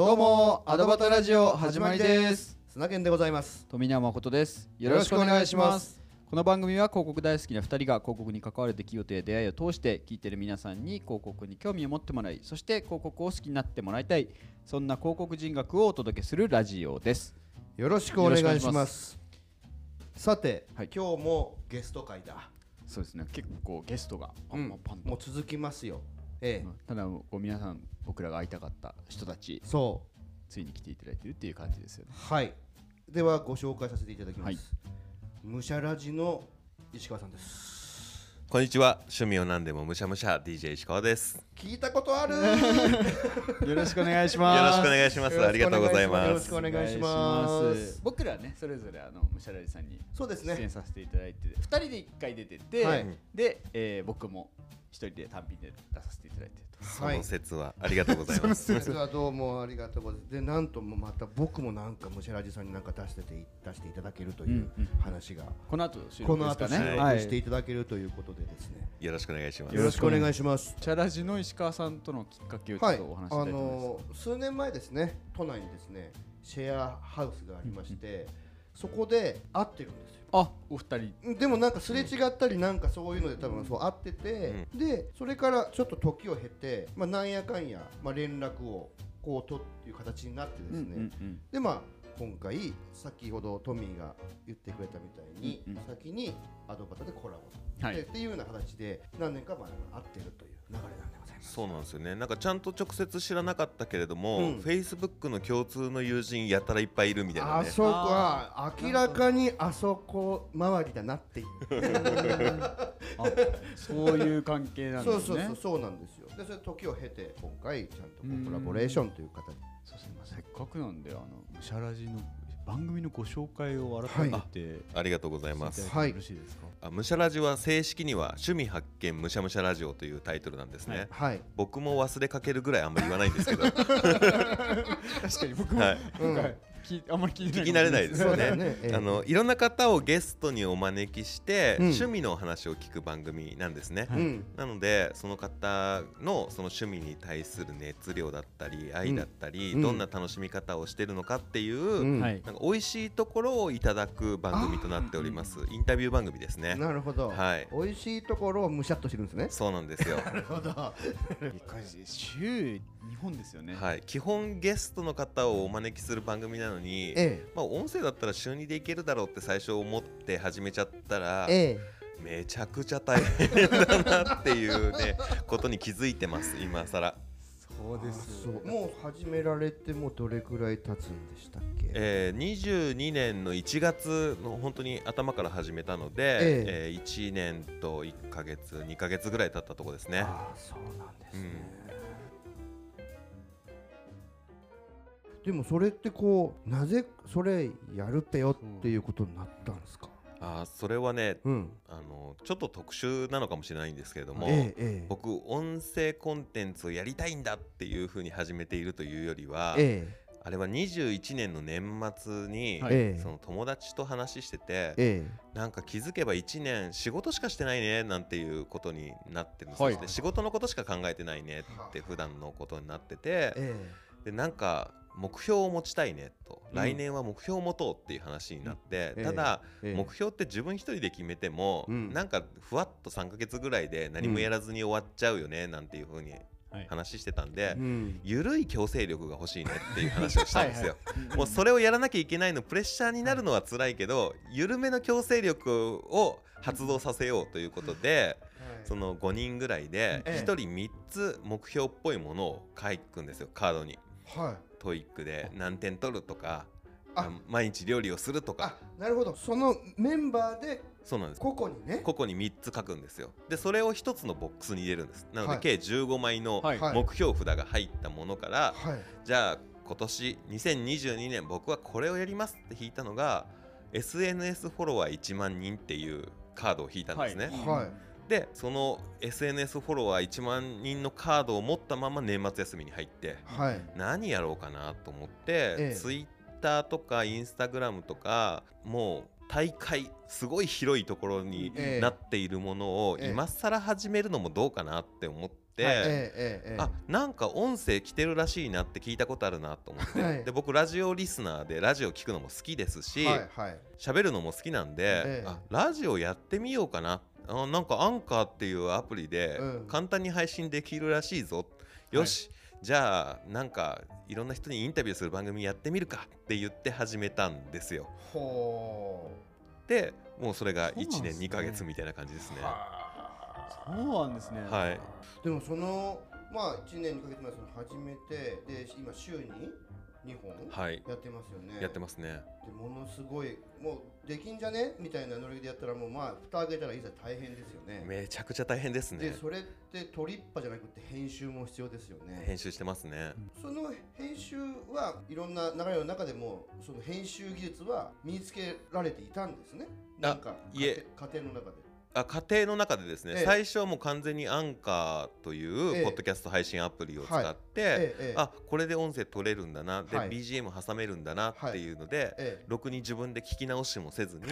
どうもアドバタラジオ始まりです。砂健でございます。富永誠です。よろしくお願いします。この番組は広告大好きな2人が広告に関わる出来事や出会いを通して聞いている皆さんに広告に興味を持ってもらいそして広告を好きになってもらいたいそんな広告人学をお届けするラジオです。よろしくお願いします。さて、はい。今日もゲスト会だ、そうですね。結構ゲストがパンパンパンと、もう続きますよええ、うんただこう皆さん僕らが会いたかった人たちそついに来ていただいてるっていう感じですよね。うはい。ではご紹介させていただきます、はい。むしゃらじの石川さんですこんにちは。趣味を何でもむしゃむしゃ。DJ 石川です。聞いたことある。よろしくお願いしよます。ろしくお願いします。ありがとうございよます。ろしくお願いします。僕らねそれぞれあのムシャラリさんにそうですね。出演させていただいて2人で1回出てて、はい。で、えー僕も1人で単品で出させていただいてその説はありがとうございます。実はどうもありがとうございます。でなんともまた僕もなんかむしゃらじさんになんか出してて出していただけるといううんうん。話が、この後収こ録ですかの後収ねはい。録していただけるということでですね、よろしくお願いします。よろしくお願いします。チャラジの石川さんとのきっかけをちょはい、っとお話しいあただいてもいいです。か、の数年前ですね都内にですねシェアハウスがありまして、そこで会ってるんですよ。あお二人。でもなんかすれ違ったりなんかそういうので多分そう会ってて、でそれからちょっと時を経て、まあ、なんやかんや、まあ、連絡をこう取っていう形になってですね、うんうんでまあ今回先ほどトミーが言ってくれたみたいに、うんうん。先にアドバタでコラボ、はい。でっていうような形で何年か前会ってるという流れなんでございます。そうなんですよね。なんかちゃんと直接知らなかったけれども、うん。Facebook の共通の友人やたらいっぱいいるみたいなね。あそこは明らかにあそこ周りだなっていう。あそういう関係なんですね。そうそうそうそうなんですよ。でそれ時を経て今回ちゃんとコラボレーションという形。そうですね。まあせっかくなんであのムシャラジの番組のご紹介を改めて、ありがとうございます。していよろしいですか、あむしゃラジは正式には趣味発見むしゃむしゃラジオというタイトルなんですね、はい。はい。僕も忘れかけるぐらいあんまり言わないんですけど。確かに僕も、はい。うんあんまり聞いてない聞き慣れないですよね。ね。ええ。あのいろんな方をゲストにお招きして、うん。趣味の話を聞く番組なんですね、はい。うん。なのでその方のその趣味に対する熱量だったり愛だったり、うん。どんな楽しみ方をしてるのかっていう、うん。はい。なんか美味しいところをいただく番組となっております。インタビュー番組ですね。なるほど、はい。美味しいところをむしゃっとしてるんですね。そうなんですよ。なるほど。一回週2本ですよね、はい。基本ゲストの方をお招きする番組なのに、えまあ、音声だったら週2でいけるだろうって最初思って始めちゃったら、ええ。めちゃくちゃ大変だなっていうね ことに気づいてます今更。そうえそう。もう始められてもうどれくらい経つんでしたっけ、えー、22年の1月の本当に頭から始めたので、ええ。ー1年と1ヶ月2ヶ月ぐらい経ったとこですね。ああそうなんですね、でもそれってこうなぜそれやるぺよっていうことになったんですか？あーそれはねうん。あのちょっと特殊なのかもしれないんですけれども、ええええ。僕音声コンテンツをやりたいんだっていうふうに始めているというよりは、えあれは21年の年末に、はい。ええ。その友達と話してて、ええ。なんか気づけば1年仕事しかしてないねなんていうことになってるんですよ、はい。で仕事のことしか考えてないねって普段のことになっててえ。でなんか目標を持ちたいねと、うん。来年は目標を持とうっていう話になって、うん。ただ、ええ。目標って自分一人で決めても、うん。なんかふわっと3ヶ月ぐらいで何もやらずに終わっちゃうよねなんていうふうにはい。話してたんで、うん。ゆるい強制力が欲しいねっていう話をしたんですよ。はいもうそれをやらなきゃいけないのプレッシャーになるのは辛いけど緩めの強制力を発動させようということでその5人ぐらいでええ。1人3つ目標っぽいものを書くんですよカードに。はい。 TOEIC で何点取るとかあ。毎日料理をするとか。あなるほど。そのメンバーでそうなんです。個々にね。個々に3つ書くんですよ。でそれを1つのボックスに入れるんです。なので、はい。計15枚の目標札が入ったものから、はい。じゃあ今年2022年僕はこれをやりますって引いたのが SNS フォロワー1万人っていうカードを引いたんですね、はい。はいでその SNS フォロワー1万人のカードを持ったまま年末休みに入ってはい。何やろうかなと思って、ええ。ツイッターとかインスタグラムとかもう大会すごい広いところにええ。なっているものをええ。今更始めるのもどうかなって思って。えあなんか音声来てるらしいなって聞いたことあるなと思って、はい。で僕ラジオリスナーでラジオ聞くのも好きですしはいはい。喋、るのも好きなんで、ええ。あラジオやってみようかなあなんかアンカーっていうアプリでうん。簡単に配信できるらしいぞ、よし、じゃあなんかいろんな人にインタビューする番組やってみるかって言って始めたんですよ。ほでもうそれが1年そうなんですね。2ヶ月みたいな感じですね。うはそうなんですね。はい。いでもそのまあ1年2ヶ月前その始めてで今週に2本はい。やってますよね。やってますね。でものすごいもうできんじゃね？みたいなノリでやったらもうまあ蓋開けたらいざ大変ですよね。めちゃくちゃ大変ですね。でそれってトリッパじゃなくて編集も必要ですよね。編集してますね。その編集はいろんな流れの中でもその編集技術は身につけられていたんですね。なんかいえ。家庭の中であ家庭の中でですね、ええ。最初はもう完全にアンカーといえうえポッドキャスト配信アプリを使って、ええええあこれで音声取れるんだなで、はい。BGM 挟めるんだなっていうので、えろくに自分で聞き直しもせずに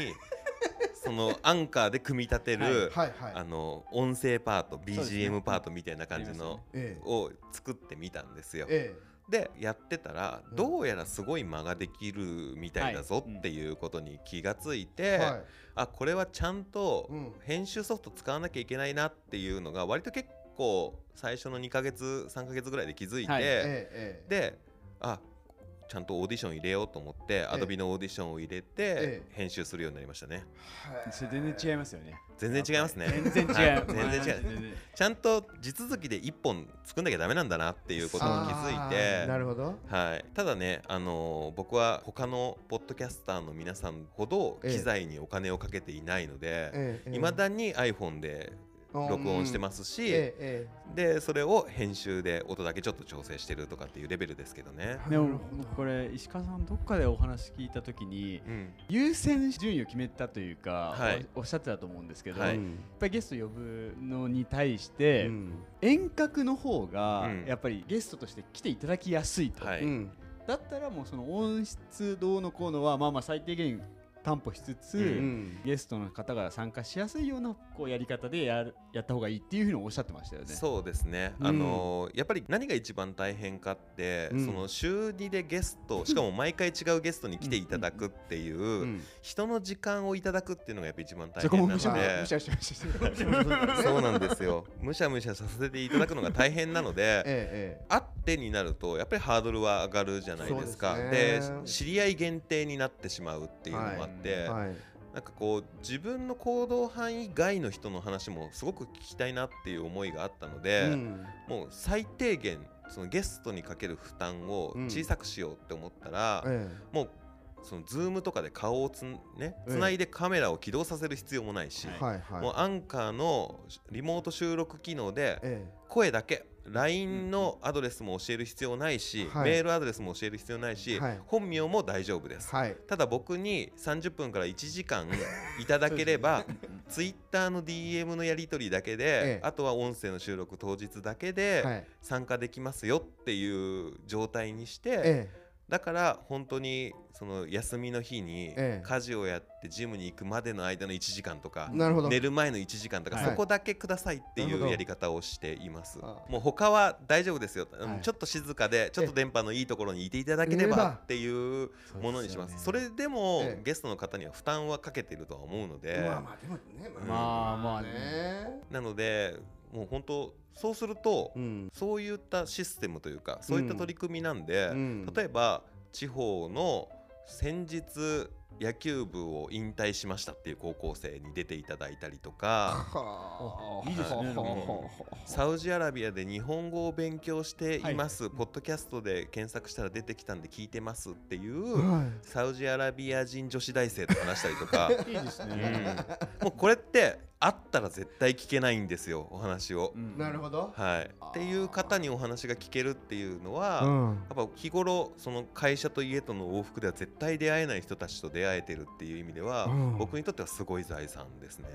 そのアンカーで組み立てる、えはい。はい。あの音声パート BGM パートみたいな感じのねええを作ってみたんですよ。えでやってたらうん。どうやらすごい間ができるみたいだぞっていうことに気がついて、えはい。あこれはちゃんとうん。編集ソフト使わなきゃいけないなっていうのが割と結構最初の2ヶ月3ヶ月ぐらいで気づいて、であちゃんとオーディション入れようと思って、アドビのオーディションを入れてええ。編集するようになりましたね。はい。それ全然違いますよね。全然違いますね。全然違う、はい。全然違うちゃんと地続きで1本作んなきゃダメなんだなっていうことに気づいて。なるほど。はい、ただね、あのー僕は他のポッドキャスターの皆さんほどええ機材にお金をかけていないのでええいま、未だに iPhone で録音してますすし、えええでそれを編集で音だけちょっと調整してるとかっていうレベルですけどね。でもなるほど。これ石川さんどっかでお話聞いた時にうん。優先順位を決めたというか、はい。おおっしゃってたと思うんですけど、はい。やっぱりゲスト呼ぶのに対して、うん。遠隔の方がうん。やっぱりゲストとして来ていただきやすいと、はい。うん。だったらもうその音質どうのこうのはまあまあ最低限担保しつつ、うんうん。ゲストの方が参加しやすいようなこうやり方でやるやった方がいいっていうふうにおっしゃってましたよね。そうですね、うん。あのーやっぱり何が一番大変かって、うん。その週2でゲスト しかも毎回違うゲストに来ていただくっていう、うん人の時間をいただくっていうのがやっぱ一番大変なので。そうなんですよ。むしゃむしゃさせていただくのが大変なので えええ会ってになるとやっぱりハードルは上がるじゃないですか。でね。知り合い限定になってしまうっていうのもあっはい。なんかこう自分の行動範囲外の人の話もすごく聞きたいなっていう思いがあったので、うん。もう最低限そのゲストにかける負担を小さくしようって思ったら、えもうそのズームとかで顔をつ,、ね、ええ。つないでカメラを起動させる必要もないし、えもうアンカーのリモート収録機能でえ。声だけ LINE のアドレスも教える必要ないし、はい。メールアドレスも教える必要ないし、はい。本名も大丈夫です、はい。ただ僕に30分から1時間 いただければ Twitter の DM のやり取りだけで、ええ。あとは音声の収録当日だけではい。参加できますよっていう状態にして、えだから本当にその休みの日にええ。家事をやってジムに行くまでの間の1時間とかえなるほど。寝る前の1時間とかはい。そこだけくださいってないうやり方をしています。あもう他は大丈夫ですよ、ちょっと静かでちょっと電波のいいところにいていただければっていうものにします。それでもええ。ゲストの方には負担はかけてるとは思うので。まあまあでもねまあまあね。なのでもう本当そうするとうん。そういったシステムというかそういった取り組みなんで、うん。例えば地方の先日野球部を引退しましたっていう高校生に出ていただいたりとかはあ。いいですねサウジアラビアで日本語を勉強しています、ポッドキャストで検索したら出てきたんで聞いてますっていうあはサウジアラビア人女子大生と話したりとか、いいですうん。ね。もうこれってあったら絶対聞けないんですよお話を。いなるほど。はい、っていう方にお話が聞けるっていうのは、うん。やっぱ日頃その会社と家との往復では絶対出会えない人たちと出会えてるっていう意味では、うん。僕にとってはすごい財産ですね。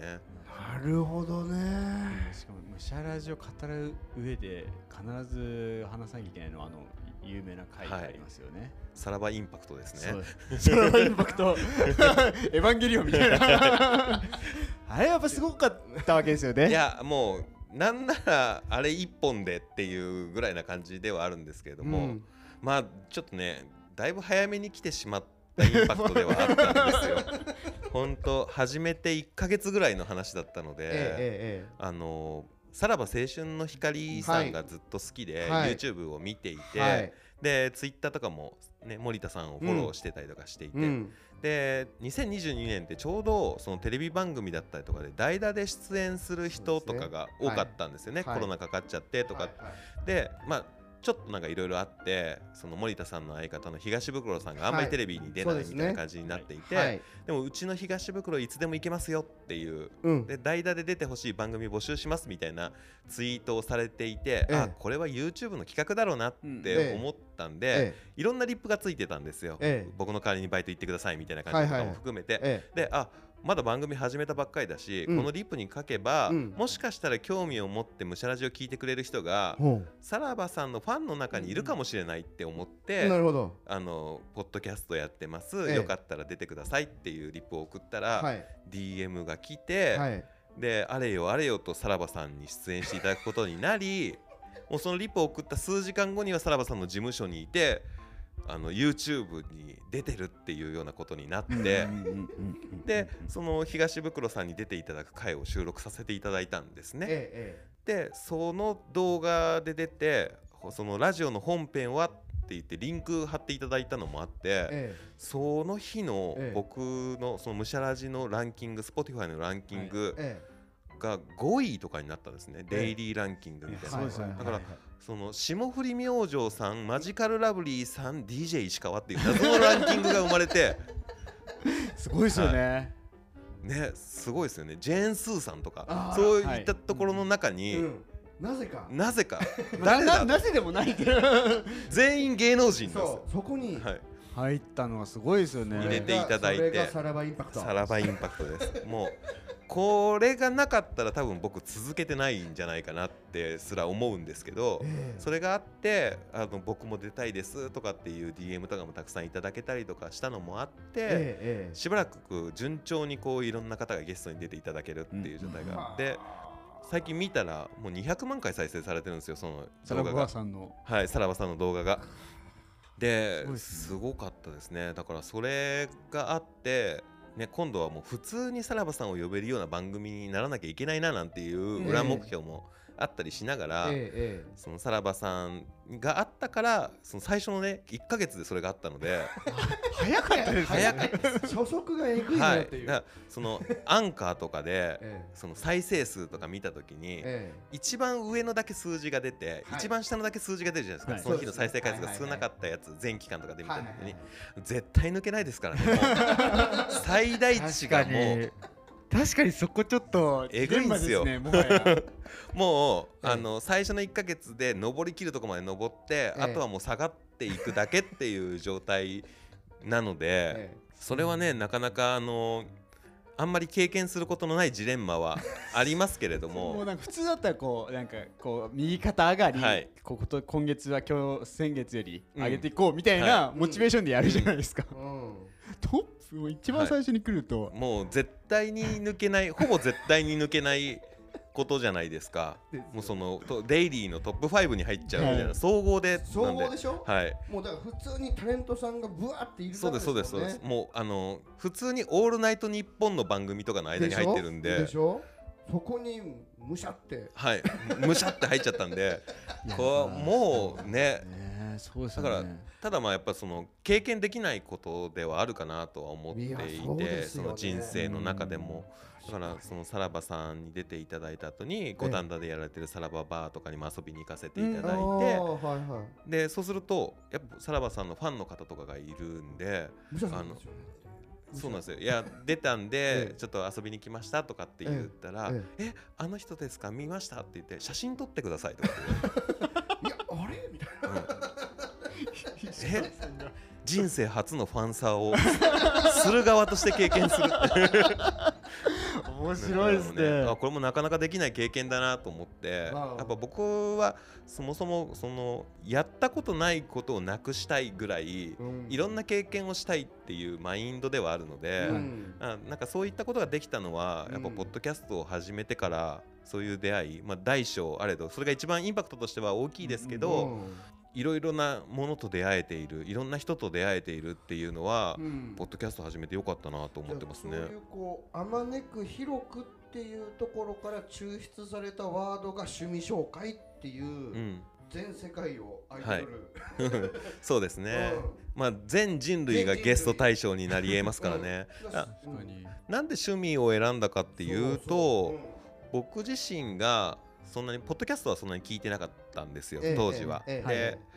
なるほどね。しかもむしゃラジを語る上で必ず話さなきゃいけないのはあの有名な回がありますよね、さらばインパクトですね。そう。それはインパクト。エヴァンゲリオンみたいな あれやっぱすごかったわけですよね。いやもうなんならあれ一本でっていうぐらいな感じではあるんですけれども、うん。まあちょっとねだいぶ早めに来てしまったインパクトではあったんですよ。本当始めて1ヶ月ぐらいの話だったので、ええあのさらば青春の光さんがずっと好きで、はい。YouTube を見ていえて、えはい。で Twitter とかも、ね、森田さんをフォローしてたりとかしていて、うんで2022年ってちょうどそのテレビ番組だったりとかで代打で出演する人とかが多かったんですよね。はい。コロナかかっちゃってとか、はいはい。でまあちょっとなんかいろいろあってその森田さんの相方の東袋さんがあんまりテレビに出ないはいみたいな感じになっていて、はい。でもうちの東袋いつでも行けますよっていううん。で代打で出てほしい番組募集しますみたいなツイートをされていて、ええ。あこれは YouTube の企画だろうなって思ったんで、えいろんなリップがついてたんですよ、ええ。僕の代わりにバイト行ってくださいみたいな感じとかも含めて、ええ。であまだ番組始めたばっかりだし、うん。このリップに書けば、うん。もしかしたら興味を持ってむしゃらじを聞いてくれる人がさらばさんのファンの中にいるかもしれないって思っうて、なるほど。あのポッドキャストやってます、ええ。よかったら出てくださいっていうリップを送ったら、はい。DM が来て、はい。であれよあれよとさらばさんに出演していただくことになり もうそのリップを送った数時間後にはさらばさんの事務所にいてあの YouTube に出てるっていうようなことになって、でその東袋さんに出ていただく回を収録させていただいたんですね。えでその動画で出てそのラジオの本編はって言ってリンク貼っていただいたのもあって、ええ。その日のええ。僕のそのむしゃらじのランキング Spotify のランキングえが5位とかになったんですね、ええ。デイリーランキングみたいな、だからはいその霜降り明星さんマジカルラブリーさん DJ 石川っていう謎のランキングが生まれて すごいですよね、ねすごいですよね。ジェーン・スーさんとかそういったところの中に、うん。なぜか。なぜか。な誰だ？ななぜでもないって 全員芸能人です。よそうそこに。はい、入ったのがすごいですよね。入れていただいて。さらばインパクト。サラバインパクトです。もうこれがなかったら多分僕続けてないんじゃないかなってすら思うんですけど、ええ。それがあってあの僕も出たいですとかっていう DM とかもたくさんいただけたりとかしたのもあって、えええしばらく順調にこういろんな方がゲストに出ていただけるっていう状態があって、最近見たらもう200万回再生されてるんですよその動画がさんの。はいさらばさんの動画が。ですごかったですね。だからそれがあってね、今度はもう普通にさらばさんを呼べるような番組にならなきゃいけないななんていう裏目標もあったりしながら、えええそのさらばさんがあったからその最初のね1ヶ月でそれがあったので 早かったですね。初速がえぐいは、ないっていう、だからそのアンカーとかで えその再生数とか見たときにええ。一番上のだけ数字が出て、はい。一番下のだけ数字が出るじゃないですか、はい。その日の再生回数が少なかったやつ、全期間とかで見たときに、絶対抜けないですからね、最大値がもう、確かにそこちょっとえぐいんですよもはや。もう、ええ。あの最初の1ヶ月で上りきるとこまで上って、ええ。あとはもう下がっていくだけっていう状態なので、えそれはね、なかなかあのあんまり経験することのないジレンマはありますけれども。うも。なんか普通だったらこうなんかこう右肩上がり、はい。ここと今月は今日先月よりうん上げていこうみたいなモチベーションでやるじゃないですか、えうんトップも一番最初に来ると、もう絶対に抜けない ほぼ絶対に抜けないことじゃないですか。もうそのとデイリーのトップ5に入っちゃうみたいな、はい。総合で総なんで。合でしょ？はい。もうだから普通にタレントさんがブワーっているそうですそうですそうです。ねもうあの普通に「オールナイトニッポン」の番組とかの間に入ってるんで。でしょ？そこにむしゃって。はい。むしゃって入っちゃったんで。こうもうねそうですだからただまあやっぱその経験できないことではあるかなとは思っていてね。その人生の中でも。だからそのさらばさんに出ていただいた後に五反田でやられてるさらばバーとかにも遊びに行かせていただいて、はいはい。でそうするとやっぱさらばさんのファンの方とかがいるんでむしゃさんですよね。そうなんですよ。いや出たん えでえちょっと遊びに来ましたとかって言ったらえ「え。あの人ですか？見ました?」って言って「写真撮ってください」とかっていやあれみたい言われてうんえ？人生初のファンサーを する側として経験するって。面面白いですね。あこれもなかなかできない経験だなと思って。やっぱ僕はそもそもそのやったことないことをなくしたいぐらいうん。いろんな経験をしたいっていうマインドではあるので、うん。あなんかそういったことができたのはやっぱうんポッドキャストを始めてからそういう出会い、まあ、大小あれどそれが一番インパクトとしては大きいですけど、うんいろいろなものと出会えているいろんな人と出会えているっていうのは、うん。ポッドキャスト始めてよかったなと思ってますね。そういうこうあまねく広くっていうところから抽出されたワードが趣味紹介っていう、うん、全世界をアイドル、そうですね、うん。まあ、全人類がゲスト対象になりえますからね。うん。なんで趣味を選んだかっていうと僕自身がそんなにポッドキャストはそんなに聞いてなかったんですよええ当時は。ええで、え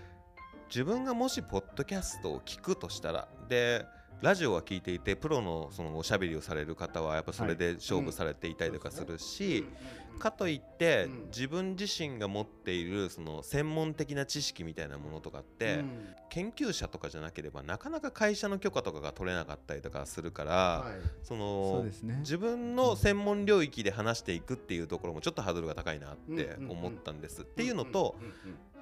自分がもしポッドキャストを聞くとしたらでラジオは聞いていてプロのそのおしゃべりをされる方はやっぱそれで勝負されていたりとかするうん。し、かといって、うん。自分自身が持っているその専門的な知識みたいなものとかって、うん。研究者とかじゃなければなかなか会社の許可とかが取れなかったりとかするから、はい。その自分の専門領域で話していくっていうところもちょっとハードルが高いなって思ったんです。っていうのと、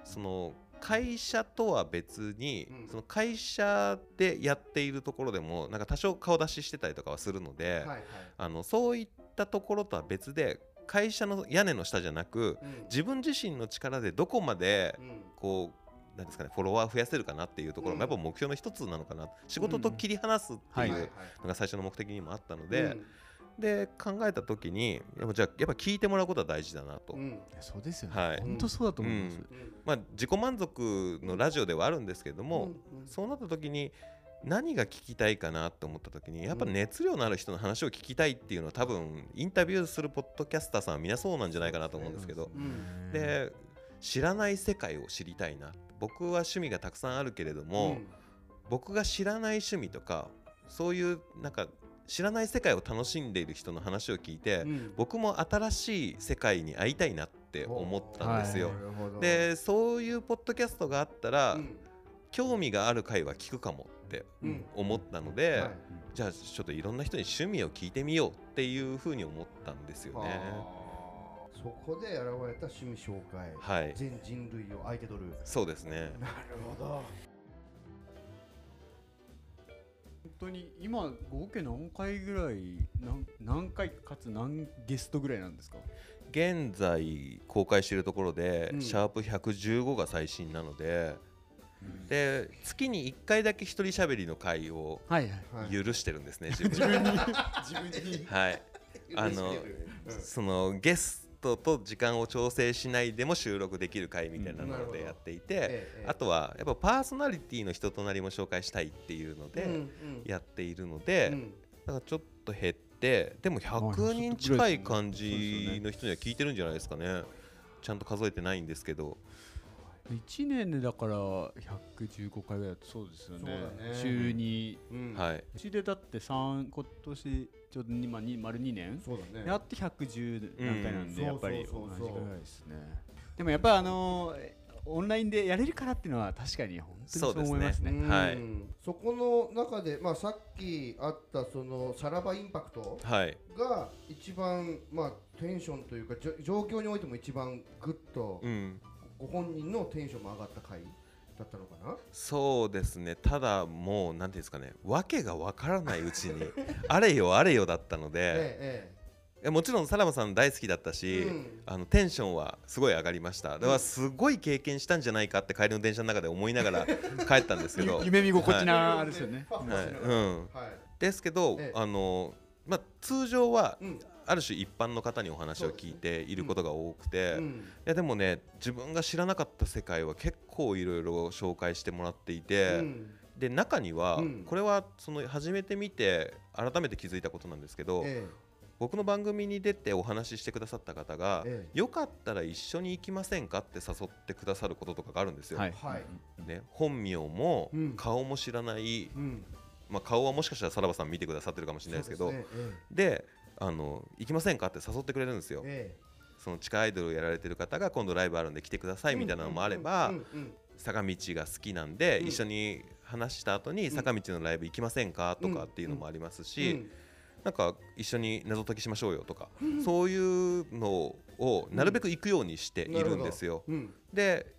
その会社とは別に、うん。その会社でやっているところでもなんか多少顔出ししてたりとかはするので、はいはい。あのそういったところとは別で会社の屋根の下じゃなくうん。自分自身の力でどこまでうん。こうなんですかねフォロワー増やせるかなっていうところもやっぱ目標の一つなのかな。仕事と切り離すってはいいうのが最初の目的にもあったので、うんで考えた時にやっぱじゃあやっぱ聞いてもらうことは大事だなと、うん。そうですよはい。ね本当そうだと思います。うん。まあ自己満足のラジオではあるんですけれども、うんうん。そうなった時に何が聞きたいかなと思った時にやっぱ熱量のある人の話を聞きたいっていうのは多分インタビューするポッドキャスターさんはみんなそうなんじゃないかなと思うんですけど。うん。で知らない世界を知りたいな僕は趣味がたくさんあるけれども、僕が知らない趣味とかそういうなんか知らない世界を楽しんでいる人の話を聞いて、うん。僕も新しい世界に会いたいなって思ったんですよ。は。なるほど。でそういうポッドキャストがあったら、うん。興味がある回は聞くかもってうん。思ったので、はい。じゃあちょっといろんな人に趣味を聞いてみようっていうふうに思ったんですよね。そこで現れた趣味紹介。はい、全人類を相手取る。そうですね。なるほど当に今合計何回ぐらい何何回かつ何ゲストぐらいなんですか？現在公開しているところで、うん。シャープ115が最新なので、で月に1回だけ一人喋りの回をはいはい。はい許してるんですね、自分自分に。自分に。はい。あのうん。そのゲストと時間を調整しないでも収録できる回みたいなのでやっていて、ええあとはやっぱパーソナリティの人となりも紹介したいっていうのでやっているので、うん。だからちょっと減ってでも100人近い感じの人には聞いてるんじゃないですかね。ちゃんと数えてないんですけど。1年でだから115回ぐらいだとそうですよね。ね。週に。うんはい。うちでだって3今年ちょうど2、まあ、2丸2年？そうだね。やって110何回なんで、うん。やっぱり。そうそうそうそう。同じぐらいですね。でもやっぱりあのーオンラインでやれるからっていうのは確かに本当にそう思いますね。うんはい。そこの中で、まあ、さっきあったそのさらばインパクトはい。が一番、まあ、テンションというか状況においても一番グッとうん。ご本人のテンションも上がった回だったのかな？そうですね。ただもうなんていうんですかね。訳がわからないうちに あれよあれよだったので、えいやもちろんさらばさん大好きだったえし、えうん。あのテンションはすごい上がりました。だからすごい経験したんじゃないかって帰りの電車の中で思いながら 帰ったんですけど。夢見心地なあれですよね、はいはい。うん、はい。ですけど、ええ。あのまあ、通常はうんある種一般の方にお話を聞いていることが多くて、いうん。やでもね自分が知らなかった世界は結構いろいろ紹介してもらっていて、うん。で中には、うん。これはその初めて見て改めて気づいたことなんですけど、え僕の番組に出てお話ししてくださった方が、えよかったら一緒に行きませんかって誘ってくださることとかがあるんですよ。はい。はい。ね、本名もうん。顔も知らない、えうん。まあ、顔はもしかしたらさらばさん見てくださってるかもしれないですけどですね。であの行きませんかって誘ってくれるんですよ。えその地下アイドルをやられてる方が今度ライブあるんで来てくださえいみたいなのもあれば坂道が好きなんでうん一緒に話した後に坂道のライブ行きませんか？とかっていうのもありますしなんか一緒に謎解きしましょうよとか、そういうのをなるべく行くようにしているんですよ。うん。で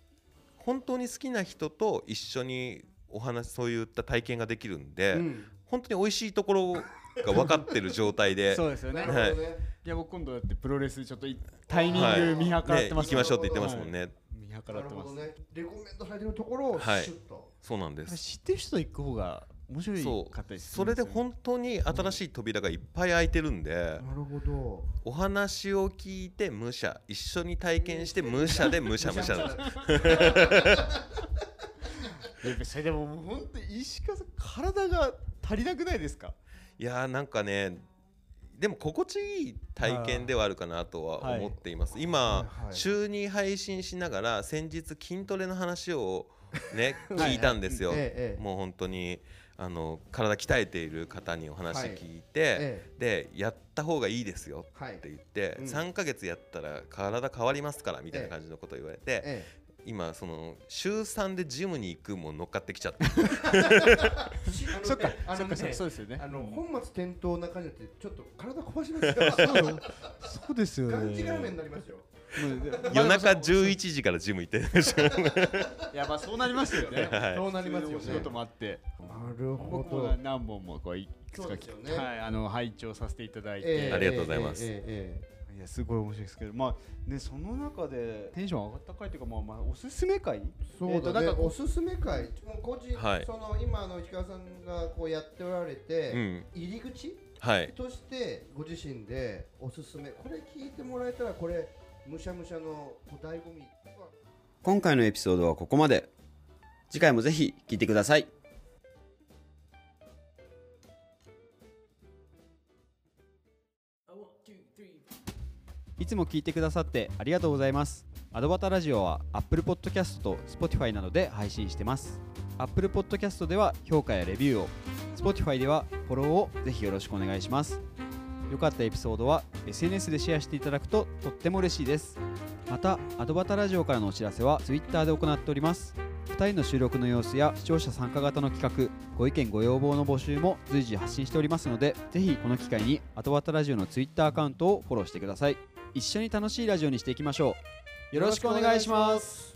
本当に好きな人と一緒にお話そういった体験ができるんで、うん。本当に美味しいところが分かってる状態で。そうですよね。なるほどねいや僕今度だってプロレスちょっといタイミング見計らってます、ね、行きましょうって言ってますもんね、見計ならってます、るほどねレコメンドされてるところをシはい。ュッと。そうなんです。知ってる人と行く方が面白いそう。かったりすそれで本当に新しい扉がいっぱい開いてるんでなるほど。お話を聞いて武者一緒に体験して武者で 武者武者。なんですそれでももう本当に石川さん体が足りなくないですか？いやーなんかねでも心地いい体験ではあるかなとは思っています、今、はいはい。週に配信しながら先日筋トレの話をね はい。聞いたんですよ、ええええ。もう本当にあの体鍛えている方にお話聞いて、えでやった方がいいですよはいって言って、うん。3ヶ月やったら体変わりますからみたいな感じのことを言われて、え今その週3でジムに行くも乗っかってきちゃって。え そっかあのねそっかそうですよね。あの本末転倒な感じでちょっと体壊しますよ。そうですよがんじがらめになりますよ。夜中11時からジム行ってやまあそうなりますよね。はい。そうなりますよ仕事もあって。なるほ僕も何本もこういくつかね。はいあの拝聴させていただいて、ええありがとうございますいやすごい面白いですけどまあねその中でテンション上がった回というかまあまあおすすめ回そうえーとだね、なんかおすすめ会。もう個人、はい。その今あの石川さんがこうやっておられて、うん。入り口？はい。としてご自身でおすすめ。これ聞いてもらえたらこれむしゃむしゃのこう醍醐味。今回のエピソードはここまで。次回もぜひ聞いてくださいいつも聞いてくださってありがとうございます。アドバタラジオは Apple Podcast と Spotify などで配信してます。Apple Podcast では評価やレビューを、Spotify ではフォローをぜひよろしくお願いします。良かったエピソードは SNS でシェアしていただくととっても嬉しいです。また、アドバタラジオからのお知らせは Twitter で行っております。2人の収録の様子や視聴者参加型の企画、ご意見ご要望の募集も随時発信しておりますので、ぜひこの機会にアドバタラジオの Twitter アカウントをフォローしてください。一緒に楽しいラジオにしていきましょう。よろしくお願いします。